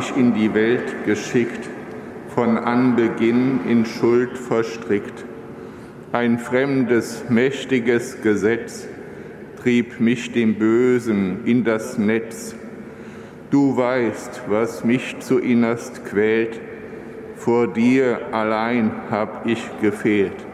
dich in die Welt geschickt, von Anbeginn in Schuld verstrickt. Ein fremdes, mächtiges Gesetz trieb mich dem Bösen in das Netz. Du weißt, was mich zu innerst quält, vor dir allein hab ich gefehlt.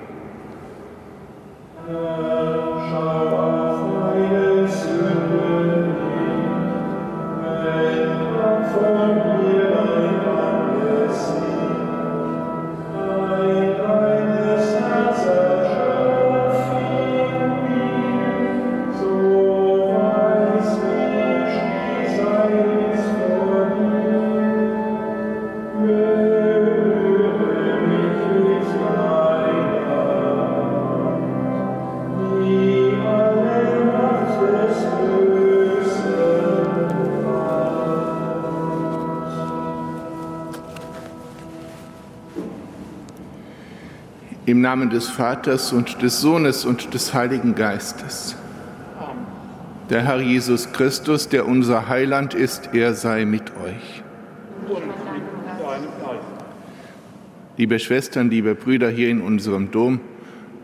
Im Namen des Vaters und des Sohnes und des Heiligen Geistes. Der Herr Jesus Christus, der unser Heiland ist, er sei mit euch. Liebe Schwestern, liebe Brüder hier in unserem Dom,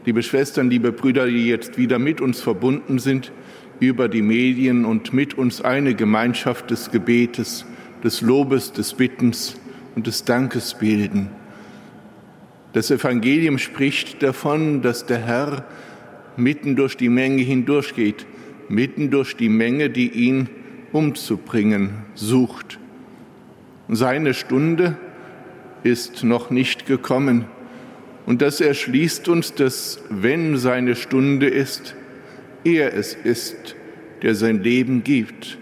liebe Schwestern, liebe Brüder, die jetzt wieder mit uns verbunden sind, über die Medien und mit uns eine Gemeinschaft des Gebetes, des Lobes, des Bittens und des Dankes bilden. Das Evangelium spricht davon, dass der Herr mitten durch die Menge hindurchgeht, mitten durch die Menge, die ihn umzubringen sucht. Seine Stunde ist noch nicht gekommen. Und das erschließt uns, dass wenn seine Stunde ist, er es ist, der sein Leben gibt.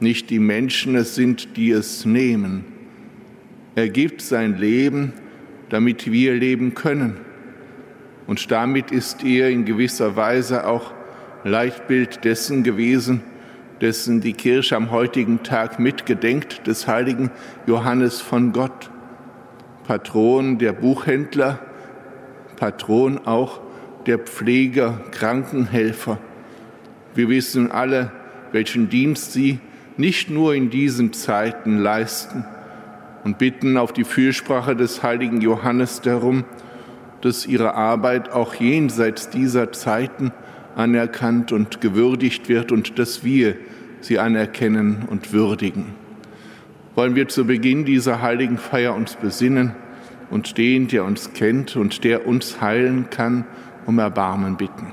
Nicht die Menschen es sind, die es nehmen. Er gibt sein Leben, damit wir leben können. Und damit ist er in gewisser Weise auch Leitbild dessen gewesen, dessen die Kirche am heutigen Tag mitgedenkt, des heiligen Johannes von Gott, Patron der Buchhändler, Patron auch der Pfleger, Krankenhelfer. Wir wissen alle, welchen Dienst sie nicht nur in diesen Zeiten leisten, und bitten auf die Fürsprache des heiligen Johannes darum, dass ihre Arbeit auch jenseits dieser Zeiten anerkannt und gewürdigt wird und dass wir sie anerkennen und würdigen. Wollen wir zu Beginn dieser heiligen Feier uns besinnen und den, der uns kennt und der uns heilen kann, um Erbarmen bitten.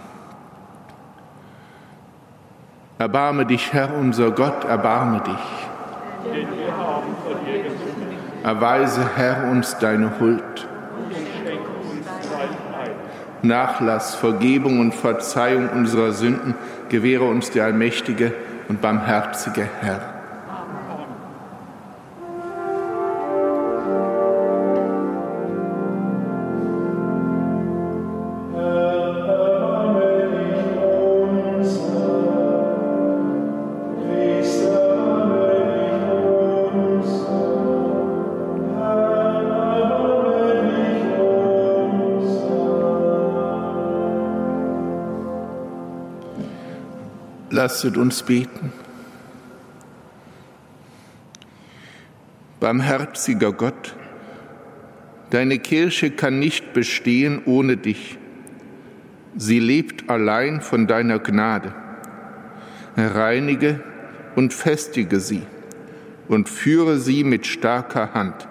Erbarme dich, Herr unser Gott, erbarme dich. Denn wir haben von dir Erweise, Herr, uns deine Huld. Nachlass, Vergebung und Verzeihung unserer Sünden gewähre uns der allmächtige und barmherzige Herr. Lasset uns beten. Barmherziger Gott, deine Kirche kann nicht bestehen ohne dich. Sie lebt allein von deiner Gnade. Reinige und festige sie und führe sie mit starker Hand.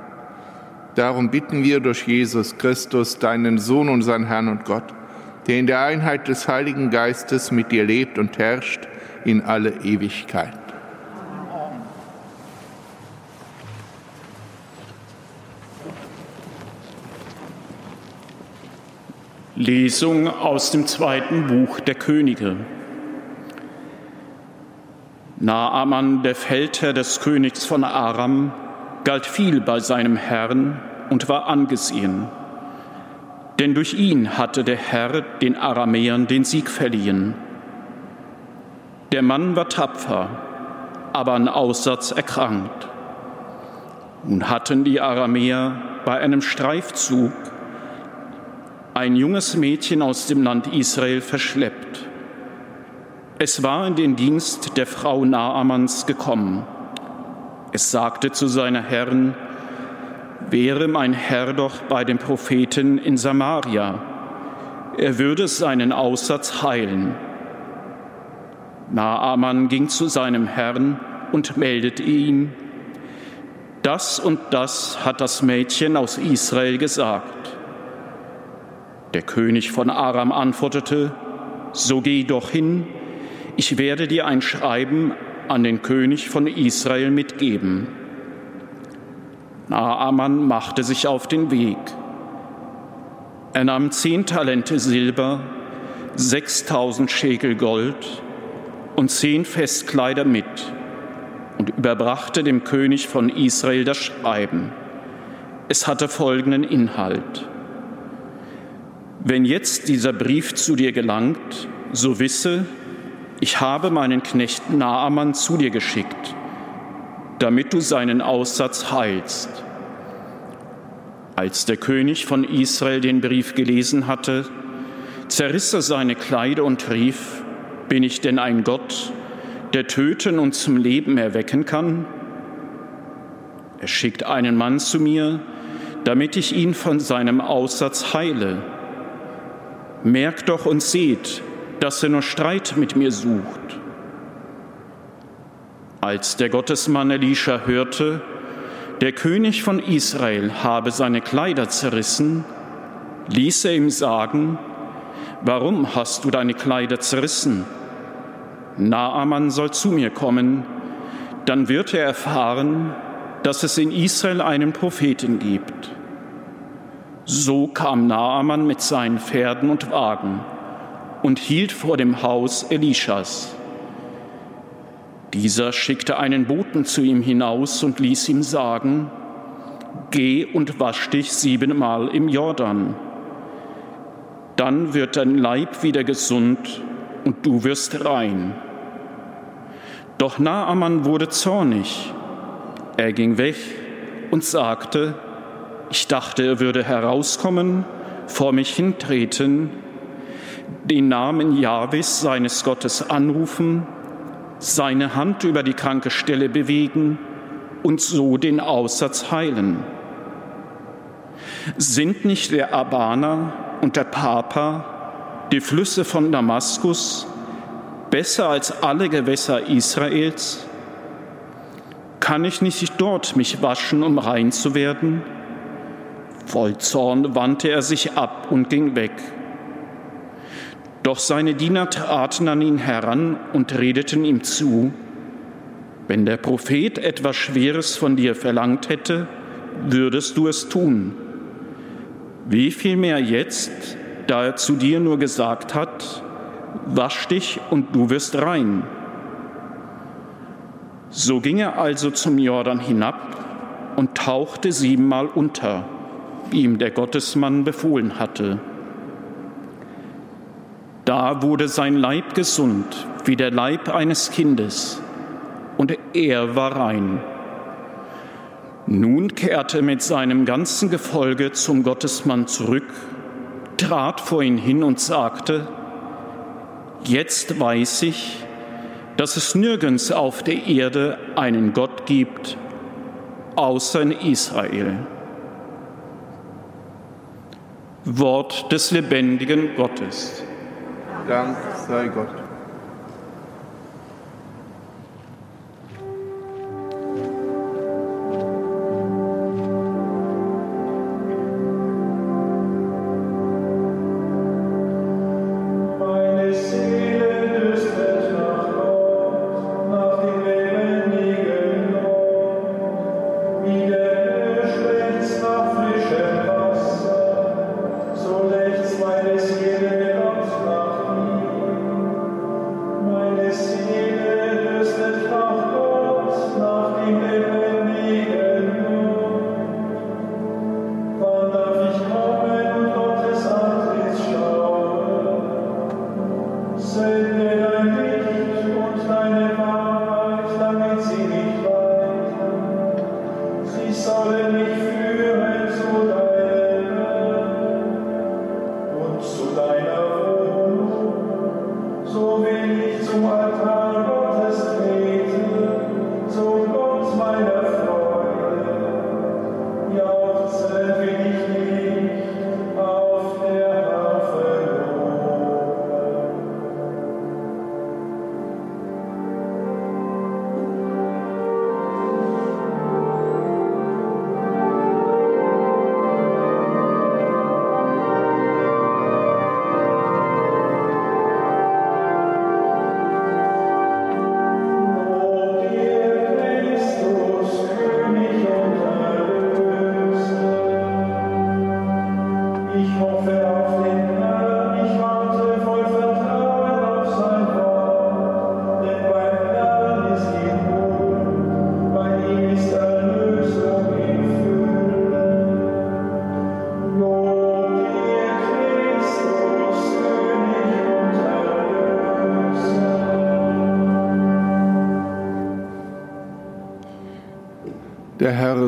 Darum bitten wir durch Jesus Christus, deinen Sohn, unseren Herrn und Gott, der in der Einheit des Heiligen Geistes mit dir lebt und herrscht in alle Ewigkeit. Lesung aus dem zweiten Buch der Könige. Naaman, der Feldherr des Königs von Aram, galt viel bei seinem Herrn und war angesehen. Denn durch ihn hatte der Herr den Aramäern den Sieg verliehen. Der Mann war tapfer, aber an Aussatz erkrankt. Nun hatten die Aramäer bei einem Streifzug ein junges Mädchen aus dem Land Israel verschleppt. Es war in den Dienst der Frau Naamans gekommen. Es sagte zu seiner Herren, wäre mein Herr doch bei dem Propheten in Samaria, er würde seinen Aussatz heilen. Naaman ging zu seinem Herrn und meldete ihm, das und das hat das Mädchen aus Israel gesagt. Der König von Aram antwortete, so geh doch hin, ich werde dir ein Schreiben an den König von Israel mitgeben. Naaman machte sich auf den Weg. Er nahm zehn Talente Silber, sechstausend Schekel Gold und zehn Festkleider mit und überbrachte dem König von Israel das Schreiben. Es hatte folgenden Inhalt. Wenn jetzt dieser Brief zu dir gelangt, so wisse, ich habe meinen Knecht Naaman zu dir geschickt, damit du seinen Aussatz heilst. Als der König von Israel den Brief gelesen hatte, zerriss er seine Kleider und rief, bin ich denn ein Gott, der töten und zum Leben erwecken kann? Er schickt einen Mann zu mir, damit ich ihn von seinem Aussatz heile. Merkt doch und seht, dass er nur Streit mit mir sucht. Als der Gottesmann Elisha hörte, der König von Israel habe seine Kleider zerrissen, ließ er ihm sagen, warum hast du deine Kleider zerrissen? Naaman soll zu mir kommen, dann wird er erfahren, dass es in Israel einen Propheten gibt. So kam Naaman mit seinen Pferden und Wagen und hielt vor dem Haus Elishas. Dieser schickte einen Boten zu ihm hinaus und ließ ihm sagen, Geh und wasch dich siebenmal im Jordan. Dann wird dein Leib wieder gesund und du wirst rein. Doch Naaman wurde zornig. Er ging weg und sagte, ich dachte, er würde herauskommen, vor mich hintreten, den Namen Jahwes seines Gottes anrufen, seine Hand über die kranke Stelle bewegen und so den Aussatz heilen. Sind nicht der Abana und der Papa, die Flüsse von Damaskus, besser als alle Gewässer Israels? Kann ich nicht dort mich waschen, um rein zu werden? Voll Zorn wandte er sich ab und ging weg. Doch seine Diener traten an ihn heran und redeten ihm zu, wenn der Prophet etwas Schweres von dir verlangt hätte, würdest du es tun. Wie viel mehr jetzt, da er zu dir nur gesagt hat, wasch dich und du wirst rein. So ging er also zum Jordan hinab und tauchte siebenmal unter, wie ihm der Gottesmann befohlen hatte. Da wurde sein Leib gesund wie der Leib eines Kindes, und er war rein. Nun kehrte mit seinem ganzen Gefolge zum Gottesmann zurück, trat vor ihn hin und sagte, Jetzt weiß ich, dass es nirgends auf der Erde einen Gott gibt, außer in Israel. Wort des lebendigen Gottes. Dank sei Gott.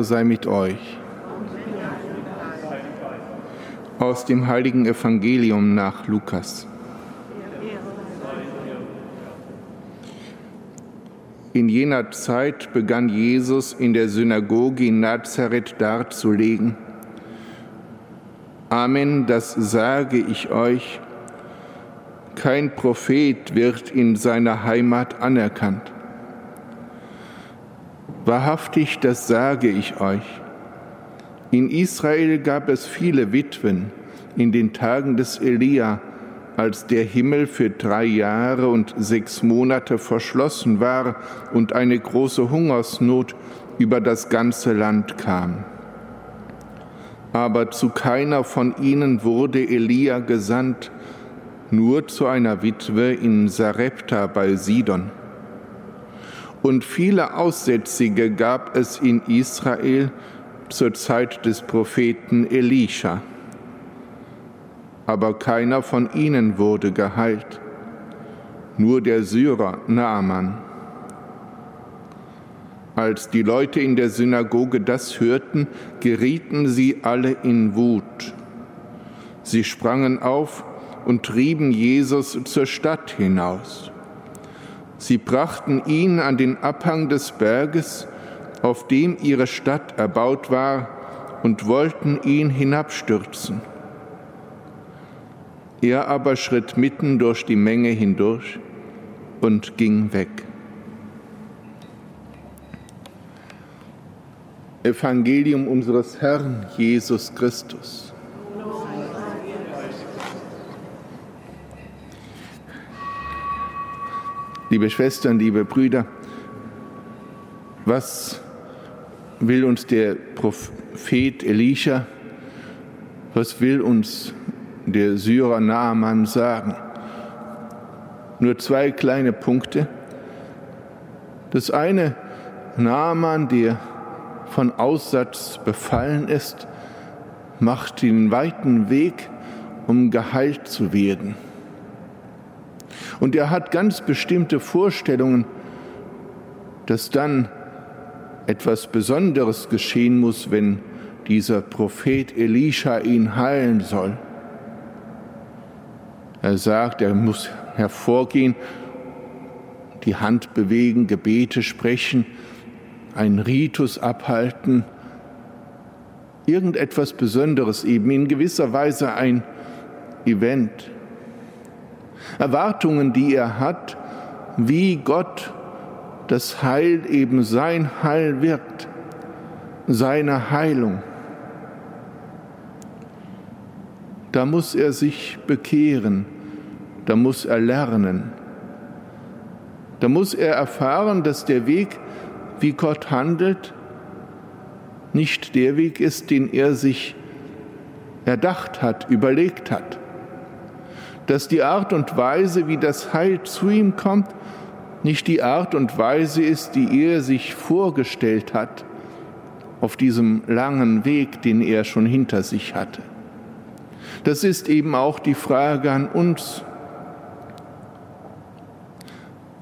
Sei mit euch. Aus dem heiligen Evangelium nach Lukas. In jener Zeit begann Jesus in der Synagoge in Nazareth darzulegen. Amen, das sage ich euch. Kein Prophet wird in seiner Heimat anerkannt. Wahrhaftig, das sage ich euch. In Israel gab es viele Witwen in den Tagen des Elia, als der Himmel für drei Jahre und sechs Monate verschlossen war und eine große Hungersnot über das ganze Land kam. Aber zu keiner von ihnen wurde Elia gesandt, nur zu einer Witwe in Sarepta bei Sidon und viele Aussätzige gab es in Israel zur Zeit des Propheten Elisha. Aber keiner von ihnen wurde geheilt, nur der Syrer Naaman. Als die Leute in der Synagoge das hörten, gerieten sie alle in Wut. Sie sprangen auf und trieben Jesus zur Stadt hinaus. Sie brachten ihn an den Abhang des Berges, auf dem ihre Stadt erbaut war, und wollten ihn hinabstürzen. Er aber schritt mitten durch die Menge hindurch und ging weg. Evangelium unseres Herrn Jesus Christus. Liebe Schwestern, liebe Brüder, was will uns der Prophet Elisha, was will uns der Syrer Naaman sagen? Nur zwei kleine Punkte. Das eine, Naaman, der von Aussatz befallen ist, macht den weiten Weg, um geheilt zu werden. Und er hat ganz bestimmte Vorstellungen, dass dann etwas Besonderes geschehen muss, wenn dieser Prophet Elisha ihn heilen soll. Er sagt, er muss hervorgehen, die Hand bewegen, Gebete sprechen, einen Ritus abhalten, irgendetwas Besonderes eben, in gewisser Weise ein Event. Erwartungen, die er hat, wie Gott das Heil eben sein Heil wirkt, seine Heilung. Da muss er sich bekehren, da muss er lernen, da muss er erfahren, dass der Weg, wie Gott handelt, nicht der Weg ist, den er sich erdacht hat, überlegt hat dass die Art und Weise, wie das Heil zu ihm kommt, nicht die Art und Weise ist, die er sich vorgestellt hat auf diesem langen Weg, den er schon hinter sich hatte. Das ist eben auch die Frage an uns.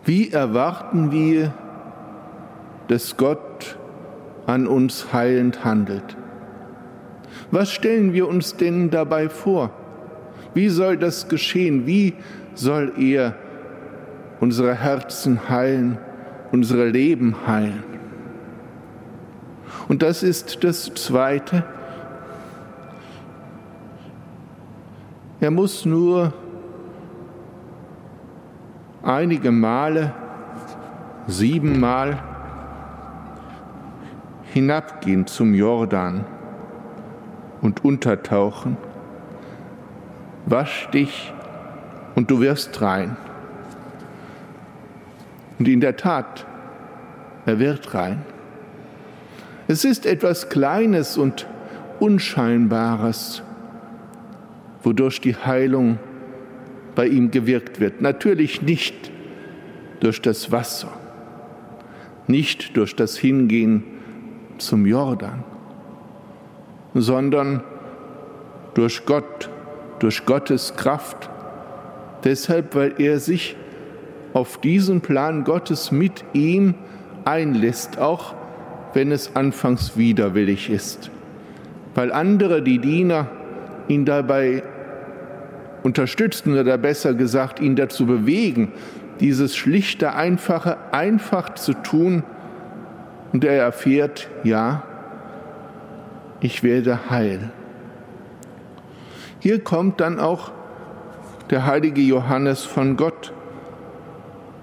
Wie erwarten wir, dass Gott an uns heilend handelt? Was stellen wir uns denn dabei vor? Wie soll das geschehen? Wie soll er unsere Herzen heilen, unsere Leben heilen? Und das ist das Zweite. Er muss nur einige Male, siebenmal hinabgehen zum Jordan und untertauchen wasch dich und du wirst rein. Und in der Tat, er wird rein. Es ist etwas Kleines und Unscheinbares, wodurch die Heilung bei ihm gewirkt wird. Natürlich nicht durch das Wasser, nicht durch das Hingehen zum Jordan, sondern durch Gott durch Gottes Kraft. Deshalb, weil er sich auf diesen Plan Gottes mit ihm einlässt, auch wenn es anfangs widerwillig ist, weil andere, die Diener, ihn dabei unterstützen oder besser gesagt ihn dazu bewegen, dieses schlichte, einfache einfach zu tun. Und er erfährt, ja, ich werde heil. Hier kommt dann auch der heilige Johannes von Gott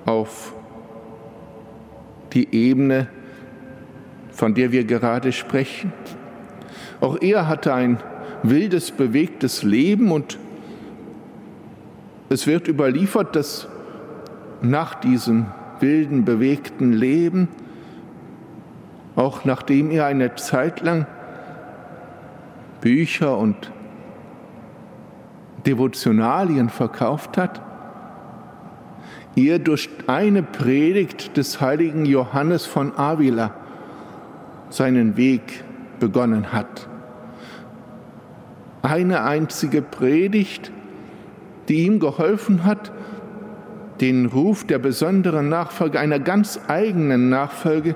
auf die Ebene, von der wir gerade sprechen. Auch er hatte ein wildes, bewegtes Leben und es wird überliefert, dass nach diesem wilden, bewegten Leben, auch nachdem er eine Zeit lang Bücher und Devotionalien verkauft hat, er durch eine Predigt des heiligen Johannes von Avila seinen Weg begonnen hat. Eine einzige Predigt, die ihm geholfen hat, den Ruf der besonderen Nachfolge, einer ganz eigenen Nachfolge,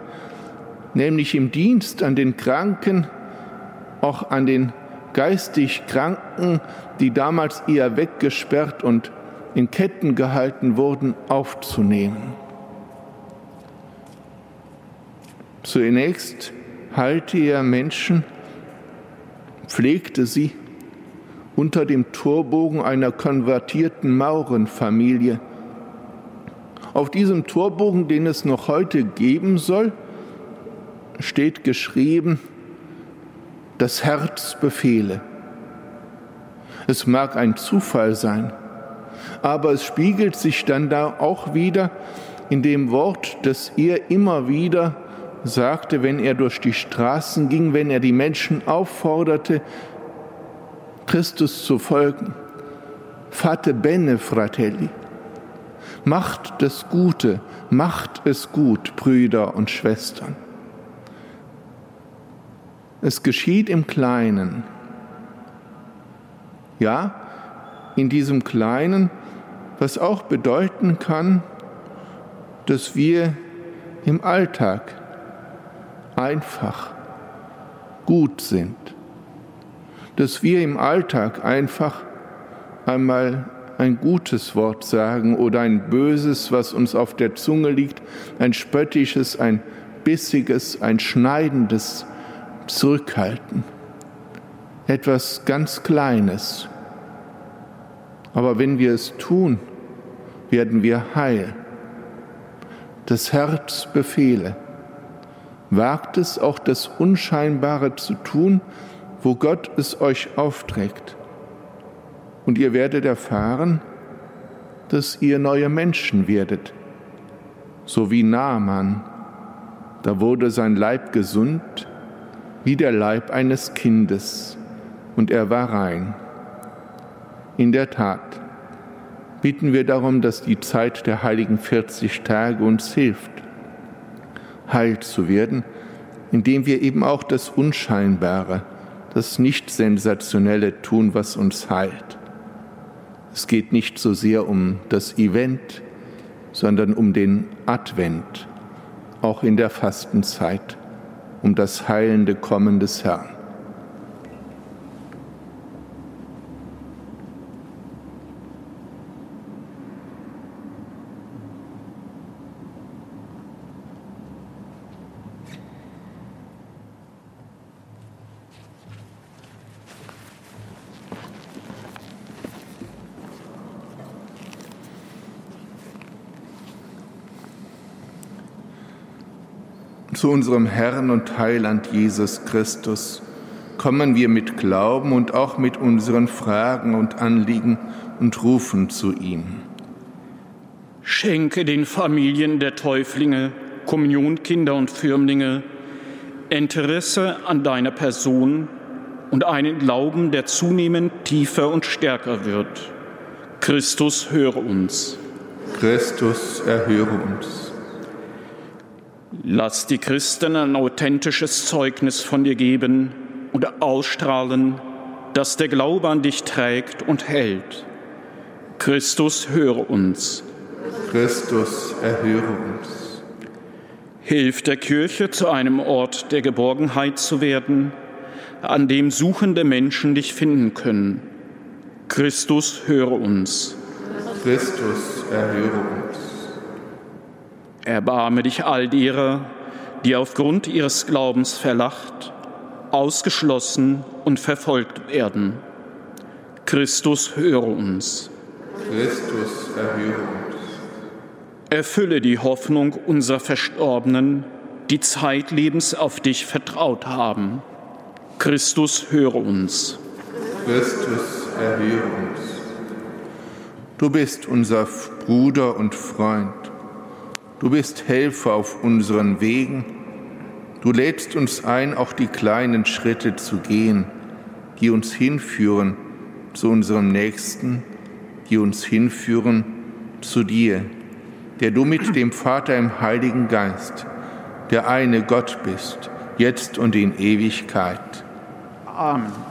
nämlich im Dienst an den Kranken, auch an den geistig Kranken, die damals eher weggesperrt und in Ketten gehalten wurden, aufzunehmen. Zunächst heilte er Menschen, pflegte sie unter dem Torbogen einer konvertierten Maurenfamilie. Auf diesem Torbogen, den es noch heute geben soll, steht geschrieben, das Herz befehle. Es mag ein Zufall sein, aber es spiegelt sich dann da auch wieder in dem Wort, das er immer wieder sagte, wenn er durch die Straßen ging, wenn er die Menschen aufforderte, Christus zu folgen. Fate bene, fratelli. Macht das Gute, macht es gut, Brüder und Schwestern. Es geschieht im Kleinen. Ja, in diesem Kleinen, was auch bedeuten kann, dass wir im Alltag einfach gut sind, dass wir im Alltag einfach einmal ein gutes Wort sagen oder ein böses, was uns auf der Zunge liegt, ein spöttisches, ein bissiges, ein schneidendes zurückhalten. Etwas ganz Kleines. Aber wenn wir es tun, werden wir heil. Das Herz befehle. Wagt es auch das Unscheinbare zu tun, wo Gott es euch aufträgt. Und ihr werdet erfahren, dass ihr neue Menschen werdet, so wie Naaman. Da wurde sein Leib gesund, wie der Leib eines Kindes, und er war rein. In der Tat bitten wir darum, dass die Zeit der heiligen 40 Tage uns hilft, heil zu werden, indem wir eben auch das Unscheinbare, das Nicht-Sensationelle tun, was uns heilt. Es geht nicht so sehr um das Event, sondern um den Advent, auch in der Fastenzeit um das heilende Kommen des Herrn. Zu unserem Herrn und Heiland Jesus Christus kommen wir mit Glauben und auch mit unseren Fragen und Anliegen und rufen zu ihm. Schenke den Familien der Täuflinge, Kommunionkinder und Firmlinge Interesse an deiner Person und einen Glauben, der zunehmend tiefer und stärker wird. Christus, höre uns. Christus, erhöre uns. Lass die Christen ein authentisches Zeugnis von dir geben und ausstrahlen, dass der Glaube an dich trägt und hält. Christus, höre uns. Christus, erhöre uns. Hilf der Kirche zu einem Ort der Geborgenheit zu werden, an dem suchende Menschen dich finden können. Christus, höre uns. Christus, erhöre uns. Erbarme dich all derer, die aufgrund ihres Glaubens verlacht, ausgeschlossen und verfolgt werden. Christus, höre uns. Christus, erhöre uns. Erfülle die Hoffnung unserer Verstorbenen, die zeitlebens auf dich vertraut haben. Christus, höre uns. Christus, erhöre uns. Du bist unser Bruder und Freund. Du bist Helfer auf unseren Wegen. Du lädst uns ein, auch die kleinen Schritte zu gehen, die uns hinführen zu unserem Nächsten, die uns hinführen zu dir, der du mit dem Vater im Heiligen Geist, der eine Gott bist, jetzt und in Ewigkeit. Amen.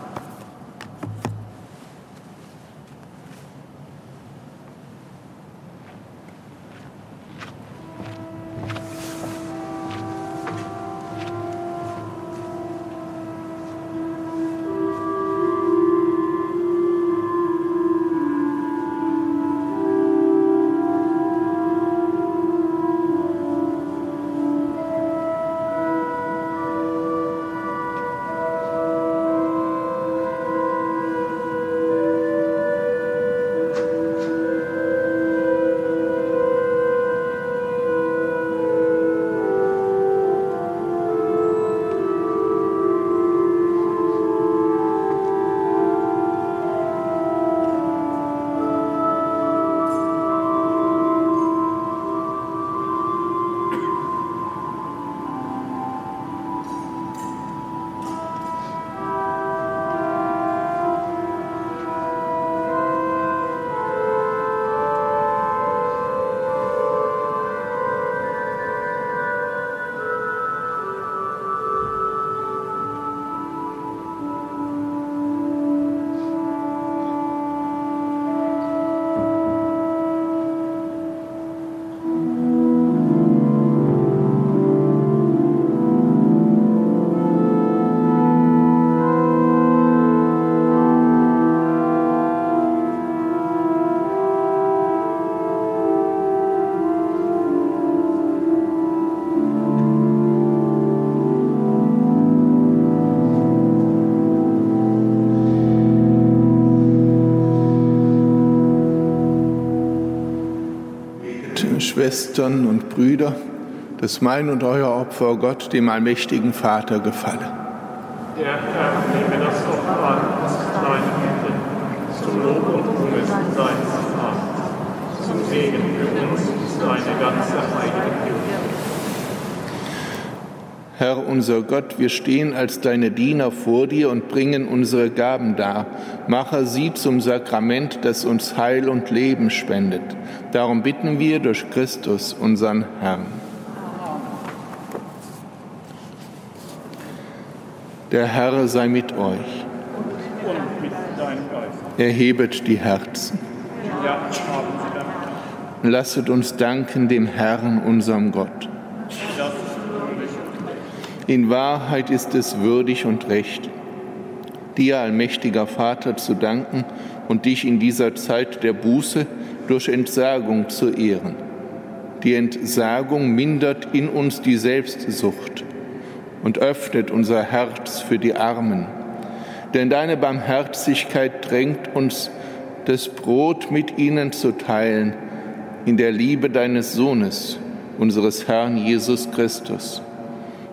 Schwestern und Brüder, dass mein und euer Opfer Gott, dem allmächtigen Vater, gefalle. Der Herr nehme das Opfer an, das kleine Güte, zum Lob und Ruhme seines Vaters, zum Segen für uns seine ganze heilige. Herr unser Gott, wir stehen als deine Diener vor dir und bringen unsere Gaben dar. Mache sie zum Sakrament, das uns Heil und Leben spendet. Darum bitten wir durch Christus, unseren Herrn. Der Herr sei mit euch. Erhebet die Herzen. Lasset uns danken dem Herrn, unserem Gott. Das ist würdig und In Wahrheit ist es würdig und recht, dir, allmächtiger Vater, zu danken und dich in dieser Zeit der Buße durch Entsagung zu ehren. Die Entsagung mindert in uns die Selbstsucht und öffnet unser Herz für die Armen. Denn deine Barmherzigkeit drängt uns, das Brot mit ihnen zu teilen, in der Liebe deines Sohnes, unseres Herrn Jesus Christus.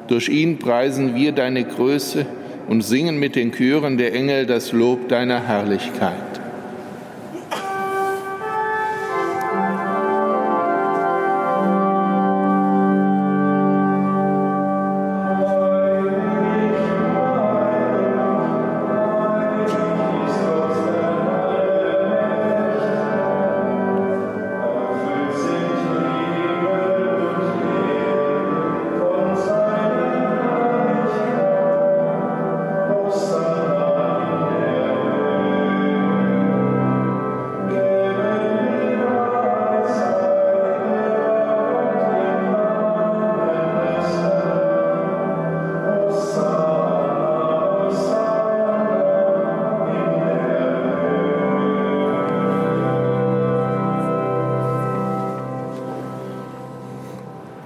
Durch ihn preisen wir deine Größe und singen mit den Chören der Engel das Lob deiner Herrlichkeit.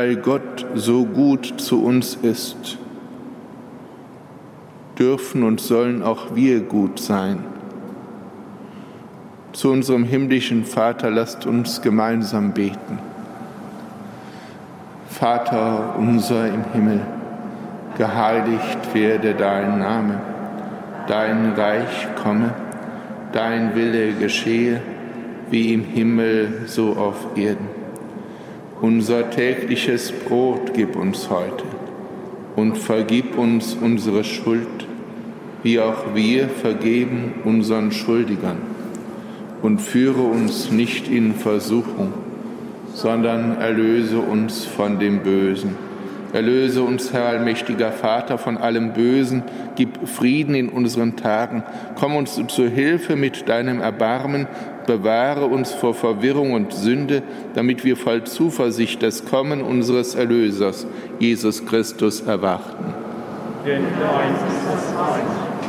Weil Gott so gut zu uns ist, dürfen und sollen auch wir gut sein. Zu unserem himmlischen Vater lasst uns gemeinsam beten. Vater unser im Himmel, geheiligt werde dein Name, dein Reich komme, dein Wille geschehe, wie im Himmel so auf Erden. Unser tägliches Brot gib uns heute und vergib uns unsere Schuld, wie auch wir vergeben unseren Schuldigern. Und führe uns nicht in Versuchung, sondern erlöse uns von dem Bösen. Erlöse uns, Herr allmächtiger Vater, von allem Bösen, gib Frieden in unseren Tagen, komm uns zur Hilfe mit deinem Erbarmen, bewahre uns vor Verwirrung und Sünde, damit wir voll Zuversicht das Kommen unseres Erlösers, Jesus Christus, erwarten. Denn dein ist das Reich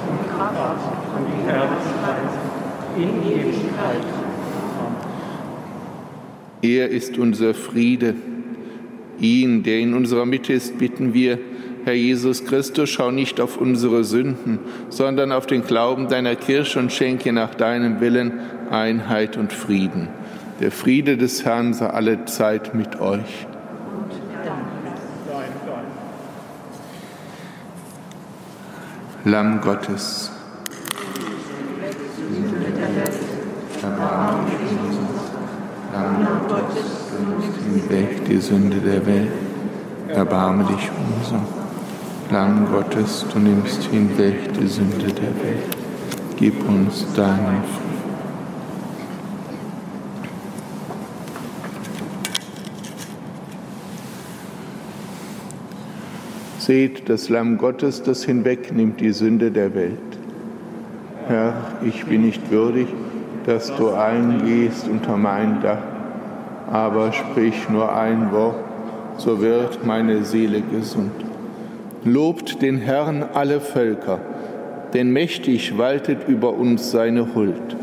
und Kraft und die Herrlichkeit in Ewigkeit. Er ist unser Friede. Ihn, der in unserer Mitte ist, bitten wir, Herr Jesus Christus, schau nicht auf unsere Sünden, sondern auf den Glauben deiner Kirche und schenke nach deinem Willen Einheit und Frieden. Der Friede des Herrn sei alle Zeit mit euch. Lamm Gottes. Lamm Gottes, hinweg die Sünde der Welt. Erbarme dich unser. Lamm Gottes, du nimmst hinweg die Sünde der Welt. Gib uns deinen Frieden. Seht das Lamm Gottes, das hinwegnimmt die Sünde der Welt. Herr, ich bin nicht würdig, dass du eingehst unter mein Dach, aber sprich nur ein Wort, so wird meine Seele gesund. Lobt den Herrn alle Völker, denn mächtig waltet über uns seine Huld.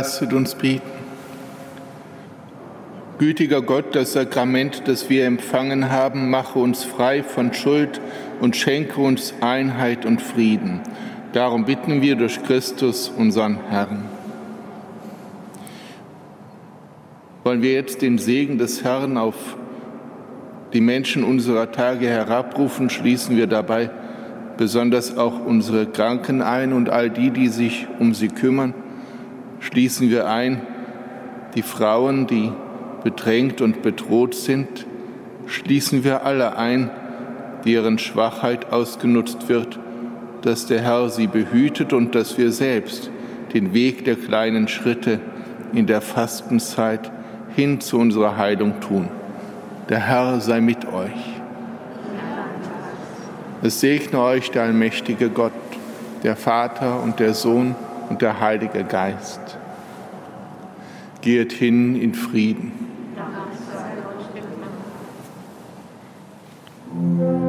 Lasset uns beten. Gütiger Gott, das Sakrament, das wir empfangen haben, mache uns frei von Schuld und schenke uns Einheit und Frieden. Darum bitten wir durch Christus, unseren Herrn. Wollen wir jetzt den Segen des Herrn auf die Menschen unserer Tage herabrufen, schließen wir dabei besonders auch unsere Kranken ein und all die, die sich um sie kümmern. Schließen wir ein die Frauen, die bedrängt und bedroht sind, schließen wir alle ein, deren Schwachheit ausgenutzt wird, dass der Herr sie behütet und dass wir selbst den Weg der kleinen Schritte in der Fastenzeit hin zu unserer Heilung tun. Der Herr sei mit euch. Es segne euch der allmächtige Gott, der Vater und der Sohn und der Heilige Geist. Geht hin in Frieden. Dank sei Gott,